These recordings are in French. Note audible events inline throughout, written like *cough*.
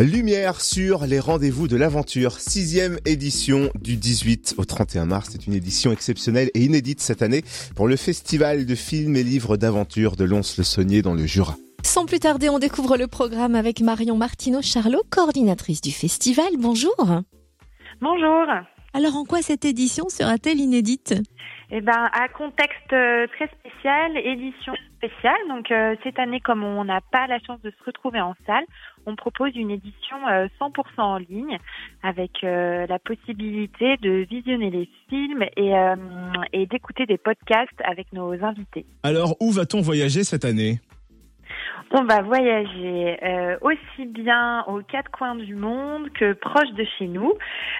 Lumière sur les rendez-vous de l'aventure, sixième édition du 18 au 31 mars. C'est une édition exceptionnelle et inédite cette année pour le festival de films et livres d'aventure de Lons-le-Saunier dans le Jura. Sans plus tarder, on découvre le programme avec Marion Martineau-Charlot, coordinatrice du festival. Bonjour. Bonjour. Alors en quoi cette édition sera-t-elle inédite? Eh ben, à contexte euh, très spécial, édition spéciale. Donc euh, cette année, comme on n'a pas la chance de se retrouver en salle, on propose une édition 100% euh, en ligne avec la possibilité de visionner les films et, et d'écouter des podcasts avec nos invités. Alors où va-t-on voyager cette année? On va voyager euh, aussi bien aux quatre coins du monde que proche de chez nous.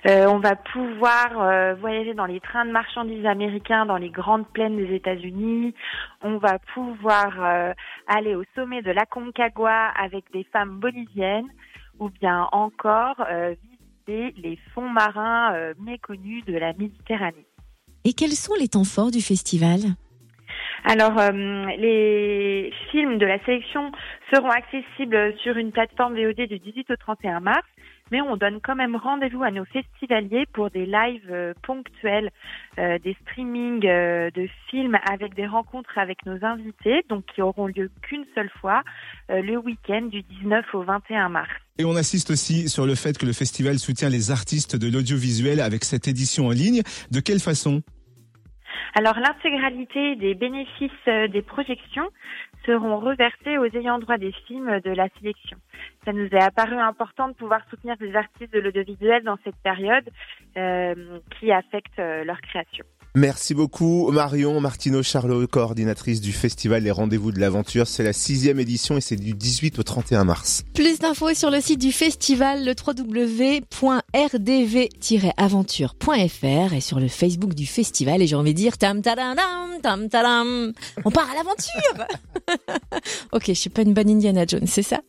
Euh, on va pouvoir euh, voyager dans les trains de marchandises américains dans les grandes plaines des États-Unis. On va pouvoir aller au sommet de la Concagua avec des femmes boliviennes ou bien encore visiter les fonds marins méconnus de la Méditerranée. Et quels sont les temps forts du festival? Alors, euh, les films de la sélection seront accessibles sur une plateforme VOD du 18 au 31 mars, mais on donne quand même rendez-vous à nos festivaliers pour des lives euh, ponctuels, euh, des streamings de films avec des rencontres avec nos invités, donc qui auront lieu qu'une seule fois, le week-end du 19 au 21 mars. Et on assiste aussi sur le fait que le festival soutient les artistes de l'audiovisuel avec cette édition en ligne. De quelle façon? Alors l'intégralité des bénéfices euh, des projections seront reversés aux ayants droit des films de la sélection. Ça nous est apparu important de pouvoir soutenir des artistes de l'audiovisuel dans cette période euh, qui affecte euh, leur création. Merci beaucoup Marion Martineau Charlot, coordinatrice du festival Les Rendez-vous de l'Aventure. C'est la sixième édition et c'est du 18 au 31 mars. Plus d'infos sur le site du festival, le www.rdv-aventure.fr et sur le Facebook du festival. Et j'ai envie de dire tam tam tam tam On part à l'aventure *laughs* Ok, je suis pas une bonne Indiana Jones, c'est ça?